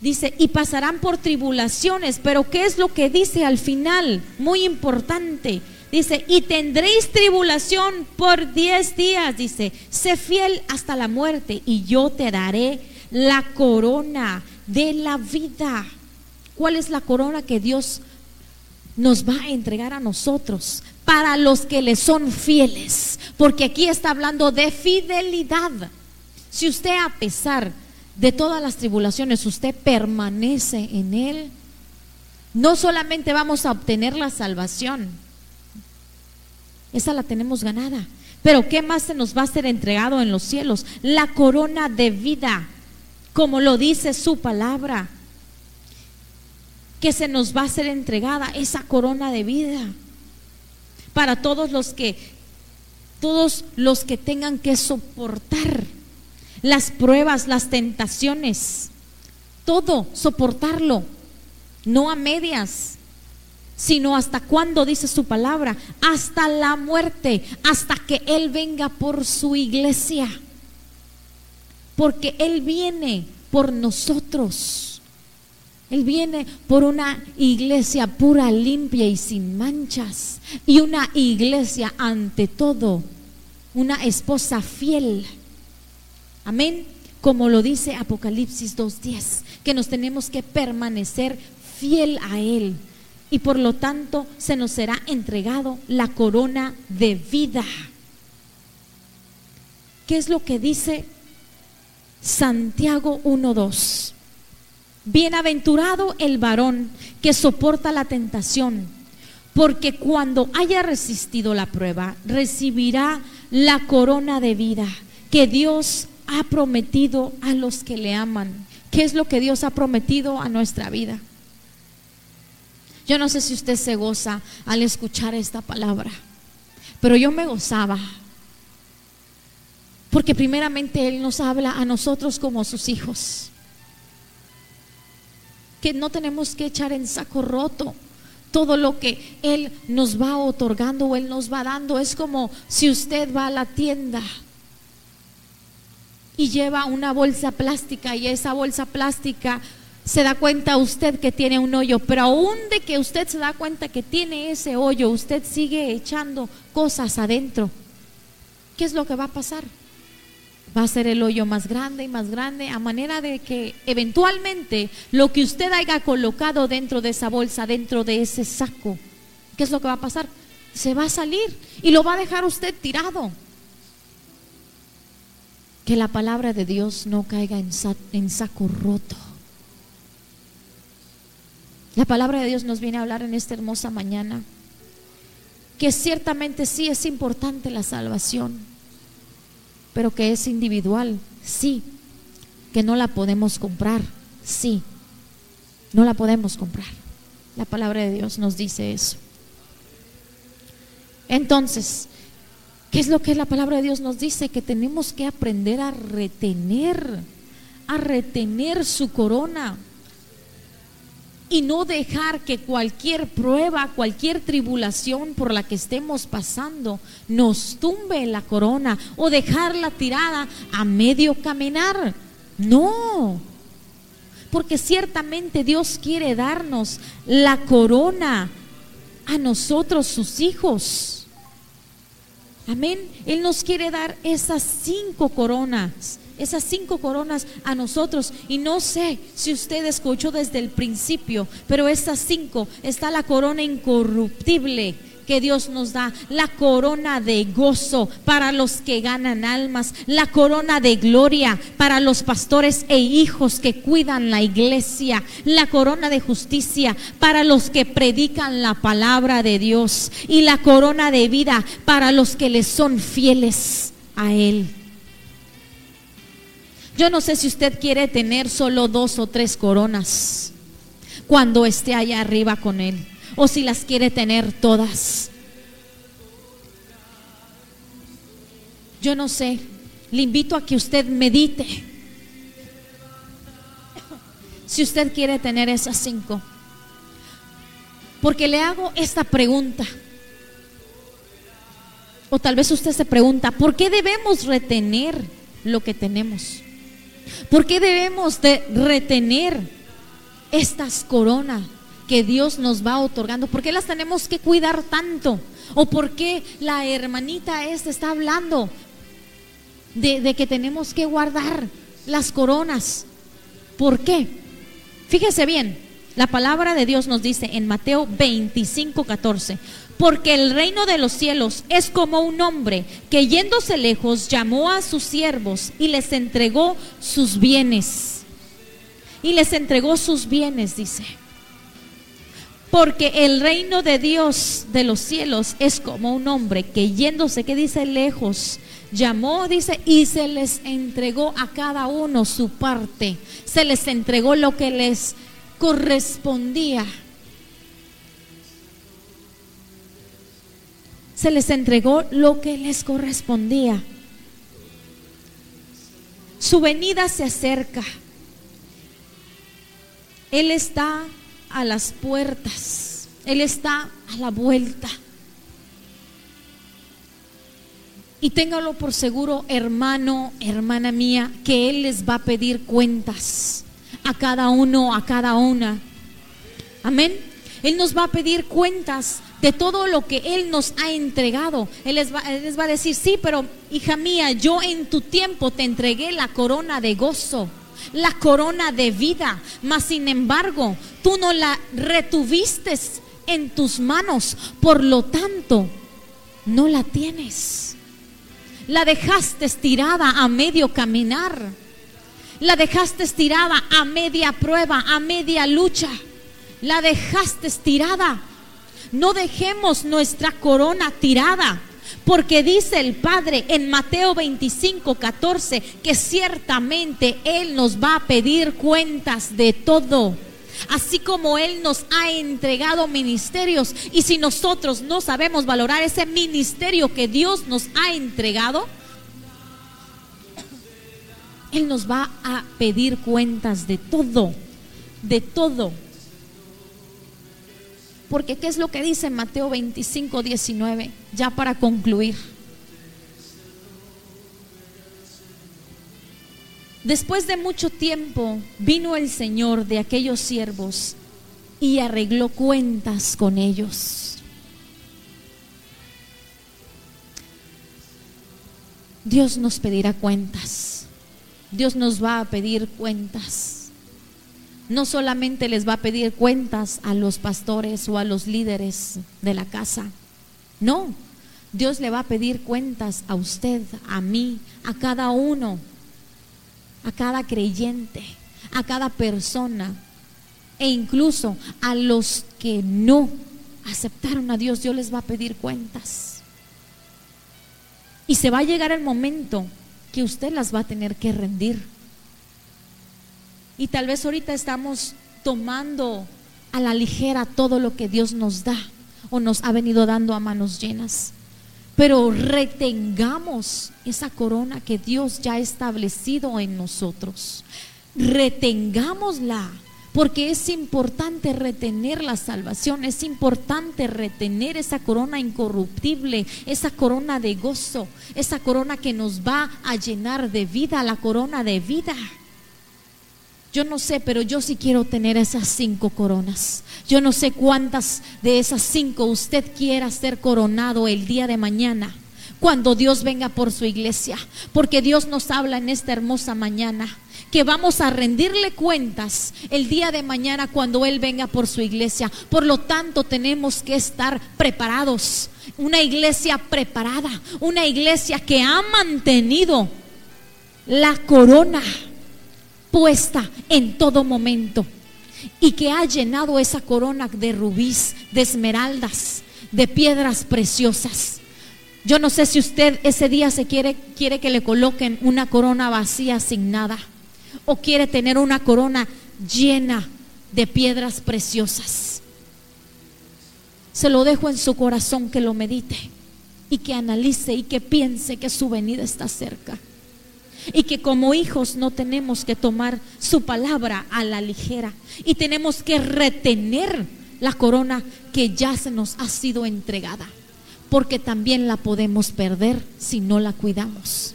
Dice, y pasarán por tribulaciones, pero ¿qué es lo que dice al final? Muy importante. Dice, y tendréis tribulación por diez días. Dice, sé fiel hasta la muerte y yo te daré la corona de la vida. ¿Cuál es la corona que Dios nos va a entregar a nosotros? Para los que le son fieles. Porque aquí está hablando de fidelidad. Si usted a pesar de todas las tribulaciones, usted permanece en Él, no solamente vamos a obtener la salvación, esa la tenemos ganada, pero ¿qué más se nos va a ser entregado en los cielos? La corona de vida, como lo dice su palabra, que se nos va a ser entregada esa corona de vida para todos los que todos los que tengan que soportar las pruebas, las tentaciones, todo, soportarlo, no a medias, sino hasta cuando dice su palabra, hasta la muerte, hasta que Él venga por su iglesia, porque Él viene por nosotros. Él viene por una iglesia pura, limpia y sin manchas. Y una iglesia ante todo, una esposa fiel Amén. Como lo dice Apocalipsis 2.10, que nos tenemos que permanecer fiel a Él. Y por lo tanto se nos será entregado la corona de vida. ¿Qué es lo que dice Santiago 1.2? Bienaventurado el varón que soporta la tentación, porque cuando haya resistido la prueba, recibirá la corona de vida que Dios ha prometido a los que le aman? ¿Qué es lo que Dios ha prometido a nuestra vida? Yo no sé si usted se goza al escuchar esta palabra, pero yo me gozaba. Porque primeramente Él nos habla a nosotros como sus hijos. Que no tenemos que echar en saco roto todo lo que Él nos va otorgando o Él nos va dando. Es como si usted va a la tienda y lleva una bolsa plástica y esa bolsa plástica se da cuenta usted que tiene un hoyo, pero aún de que usted se da cuenta que tiene ese hoyo, usted sigue echando cosas adentro. ¿Qué es lo que va a pasar? Va a ser el hoyo más grande y más grande a manera de que eventualmente lo que usted haya colocado dentro de esa bolsa, dentro de ese saco, ¿qué es lo que va a pasar? Se va a salir y lo va a dejar usted tirado. Que la palabra de Dios no caiga en, saco roto. La palabra de Dios nos viene a hablar en esta hermosa mañana que ciertamente sí es importante la salvación, pero que es individual, sí, que no la podemos comprar, sí, no la podemos comprar. La palabra de Dios nos dice eso. Entonces, ¿Qué es lo que la palabra de Dios nos dice? Que tenemos que aprender a retener, a retener su corona. Y no dejar que cualquier prueba, cualquier tribulación por la que estemos pasando nos tumbe la corona o dejarla tirada a medio caminar. No, porque ciertamente Dios quiere darnos la corona a nosotros, sus hijos. Amén. Él nos quiere dar esas cinco coronas, esas cinco coronas a nosotros. Y no sé si usted escuchó desde el principio, pero esas cinco está la corona incorruptible que Dios nos da, la corona de gozo para los que ganan almas, la corona de gloria para los pastores e hijos que cuidan la iglesia, la corona de justicia para los que predican la palabra de Dios y la corona de vida para los que les son fieles a Él. Yo no sé si usted quiere tener solo dos o tres coronas cuando esté allá arriba con Él o si las quiere tener todas. Yo no sé, le invito a que usted medite. Si usted quiere tener esas cinco. Porque le hago esta pregunta. O tal vez usted se pregunta, ¿por qué debemos retener lo que tenemos? ¿Por qué debemos de retener estas coronas? Que Dios nos va otorgando. ¿Por qué las tenemos que cuidar tanto? ¿O por qué la hermanita esta está hablando de, de que tenemos que guardar las coronas? ¿Por qué? Fíjese bien, la palabra de Dios nos dice en Mateo 25, 14, porque el reino de los cielos es como un hombre que yéndose lejos llamó a sus siervos y les entregó sus bienes. Y les entregó sus bienes, dice. Porque el reino de Dios de los cielos es como un hombre que yéndose, que dice lejos, llamó, dice, y se les entregó a cada uno su parte. Se les entregó lo que les correspondía. Se les entregó lo que les correspondía. Su venida se acerca. Él está a las puertas. Él está a la vuelta. Y téngalo por seguro, hermano, hermana mía, que Él les va a pedir cuentas a cada uno, a cada una. Amén. Él nos va a pedir cuentas de todo lo que Él nos ha entregado. Él les, va, él les va a decir, sí, pero hija mía, yo en tu tiempo te entregué la corona de gozo la corona de vida, mas sin embargo tú no la retuviste en tus manos, por lo tanto no la tienes. La dejaste estirada a medio caminar. La dejaste estirada a media prueba, a media lucha. La dejaste estirada. No dejemos nuestra corona tirada. Porque dice el Padre en Mateo 25, 14 que ciertamente Él nos va a pedir cuentas de todo. Así como Él nos ha entregado ministerios y si nosotros no sabemos valorar ese ministerio que Dios nos ha entregado, Él nos va a pedir cuentas de todo, de todo. Porque ¿qué es lo que dice Mateo 25, 19? Ya para concluir. Después de mucho tiempo vino el Señor de aquellos siervos y arregló cuentas con ellos. Dios nos pedirá cuentas. Dios nos va a pedir cuentas no solamente les va a pedir cuentas a los pastores o a los líderes de la casa, no, Dios le va a pedir cuentas a usted, a mí, a cada uno, a cada creyente, a cada persona e incluso a los que no aceptaron a Dios, Dios les va a pedir cuentas. Y se va a llegar el momento que usted las va a tener que rendir. Y tal vez ahorita estamos tomando a la ligera todo lo que Dios nos da o nos ha venido dando a manos llenas. Pero retengamos esa corona que Dios ya ha establecido en nosotros. Retengámosla. Porque es importante retener la salvación, es importante retener esa corona incorruptible, esa corona de gozo, esa corona que nos va a llenar de vida, la corona de vida. Yo no sé, pero yo sí quiero tener esas cinco coronas. Yo no sé cuántas de esas cinco usted quiera ser coronado el día de mañana, cuando Dios venga por su iglesia. Porque Dios nos habla en esta hermosa mañana que vamos a rendirle cuentas el día de mañana cuando Él venga por su iglesia. Por lo tanto, tenemos que estar preparados. Una iglesia preparada, una iglesia que ha mantenido la corona puesta en todo momento y que ha llenado esa corona de rubíes, de esmeraldas, de piedras preciosas. Yo no sé si usted ese día se quiere quiere que le coloquen una corona vacía sin nada o quiere tener una corona llena de piedras preciosas. Se lo dejo en su corazón que lo medite y que analice y que piense que su venida está cerca y que como hijos no tenemos que tomar su palabra a la ligera y tenemos que retener la corona que ya se nos ha sido entregada, porque también la podemos perder si no la cuidamos.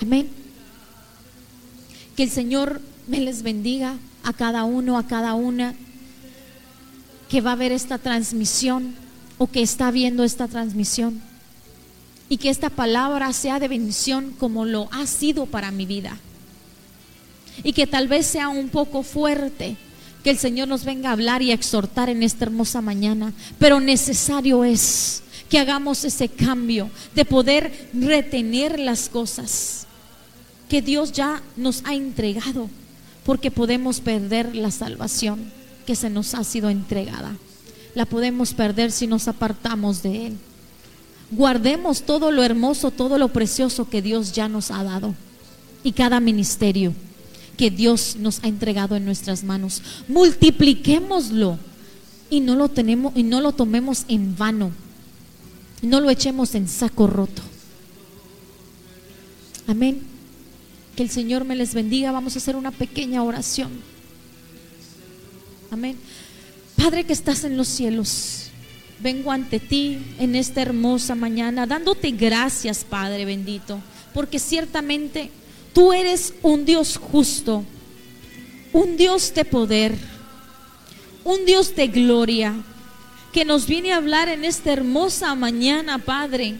Amén. Que el Señor me les bendiga a cada uno, a cada una que va a ver esta transmisión o que está viendo esta transmisión y que esta palabra sea de bendición como lo ha sido para mi vida. Y que tal vez sea un poco fuerte, que el Señor nos venga a hablar y a exhortar en esta hermosa mañana, pero necesario es que hagamos ese cambio de poder retener las cosas que Dios ya nos ha entregado, porque podemos perder la salvación que se nos ha sido entregada. La podemos perder si nos apartamos de Él. Guardemos todo lo hermoso, todo lo precioso que Dios ya nos ha dado y cada ministerio que Dios nos ha entregado en nuestras manos. Multipliquémoslo y no lo tenemos y no lo tomemos en vano. No lo echemos en saco roto. Amén. Que el Señor me les bendiga. Vamos a hacer una pequeña oración. Amén. Padre que estás en los cielos vengo ante ti en esta hermosa mañana, dándote gracias, Padre bendito, porque ciertamente tú eres un Dios justo, un Dios de poder, un Dios de gloria, que nos viene a hablar en esta hermosa mañana, Padre,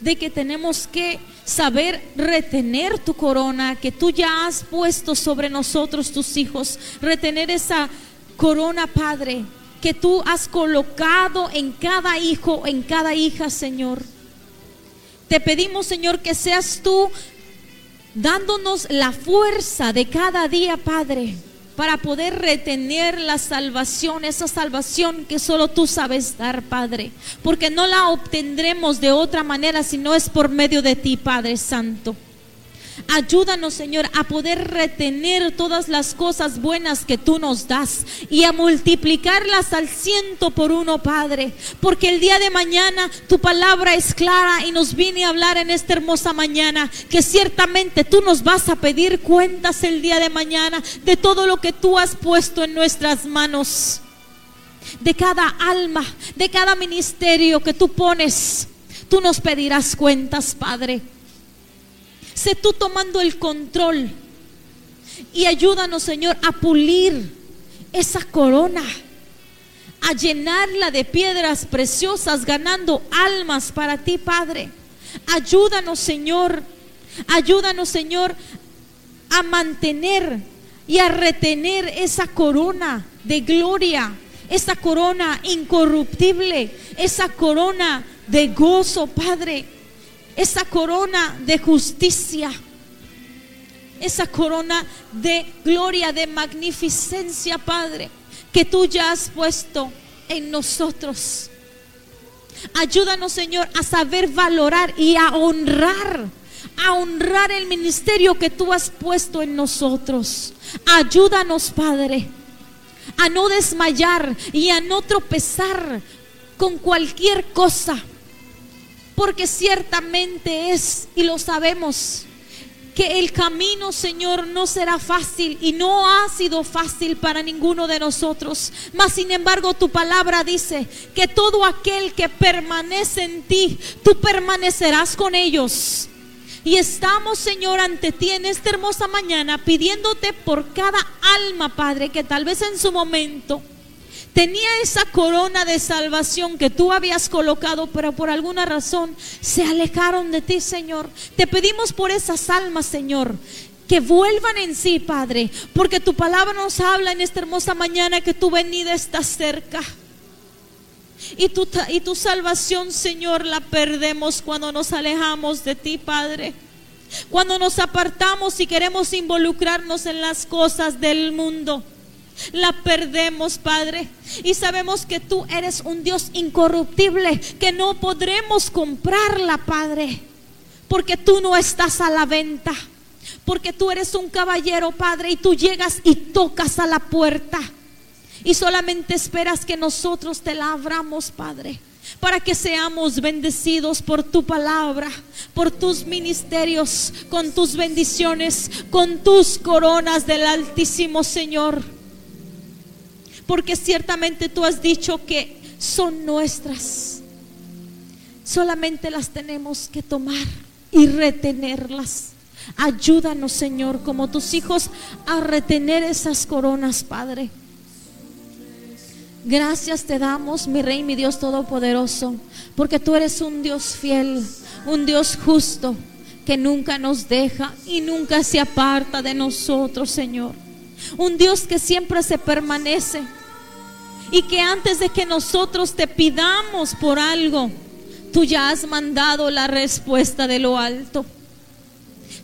de que tenemos que saber retener tu corona que tú ya has puesto sobre nosotros, tus hijos, retener esa corona, Padre, que tú has colocado en cada hijo, en cada hija, Señor. Te pedimos, Señor, que seas tú dándonos la fuerza de cada día, Padre, para poder retener la salvación, esa salvación que solo tú sabes dar, Padre, porque no la obtendremos de otra manera si no es por medio de ti, Padre Santo. Ayúdanos, Señor, a poder retener todas las cosas buenas que tú nos das y a multiplicarlas al ciento por uno, Padre. Porque el día de mañana tu palabra es clara y nos viene a hablar en esta hermosa mañana que ciertamente tú nos vas a pedir cuentas el día de mañana de todo lo que tú has puesto en nuestras manos. de cada alma, de cada ministerio que tú pones. Tú nos pedirás cuentas, Padre. Sé tú tomando el control y ayúdanos, Señor, a pulir esa corona, a llenarla de piedras preciosas, ganando almas para ti, Padre. Ayúdanos, Señor. Ayúdanos, Señor, a mantener y a retener esa corona de gloria, esa corona incorruptible, esa corona de gozo, Padre, esa corona de justicia, esa corona de gloria, de magnificencia, Padre, que tú ya has puesto en nosotros. Ayúdanos, Señor, a saber valorar y a honrar, a honrar el ministerio que tú has puesto en nosotros. Ayúdanos, Padre, a no desmayar y a no tropezar con cualquier cosa, porque ciertamente es, y lo sabemos, que el camino, Señor, no será fácil y no ha sido fácil para ninguno de nosotros. Mas, sin embargo, tu palabra dice que todo aquel que permanece en ti, tú permanecerás con ellos. Y estamos, Señor, ante ti en esta hermosa mañana pidiéndote por cada alma, Padre, que tal vez en su momento tenía esa corona de salvación que tú habías colocado, pero por alguna razón se alejaron de ti, Señor. Te pedimos por esas almas, Señor, que vuelvan en sí, Padre, porque tu palabra nos habla en esta hermosa mañana que tu venida está cerca. Y tu, y tu salvación, Señor, la perdemos cuando nos alejamos de ti, Padre. Cuando nos apartamos y queremos involucrarnos en las cosas del mundo la perdemos, Padre. Y sabemos que tú eres un Dios incorruptible, que no podremos comprarla, Padre, porque tú no estás a la venta, porque tú eres un caballero, Padre, y tú llegas y tocas a la puerta. Y solamente esperas que nosotros te la abramos, Padre para que seamos bendecidos por tu palabra, por tus ministerios, con tus bendiciones, con tus coronas del Altísimo Señor porque ciertamente tú has dicho que son nuestras. Solamente las tenemos que tomar y retenerlas. Ayúdanos, Señor, como tus hijos, a retener esas coronas, Padre. Gracias te damos, mi Rey, mi Dios Todopoderoso, porque tú eres un Dios fiel, un Dios justo, que nunca nos deja y nunca se aparta de nosotros, Señor. Un Dios que siempre se permanece y que antes de que nosotros te pidamos por algo, tú ya has mandado la respuesta de lo alto.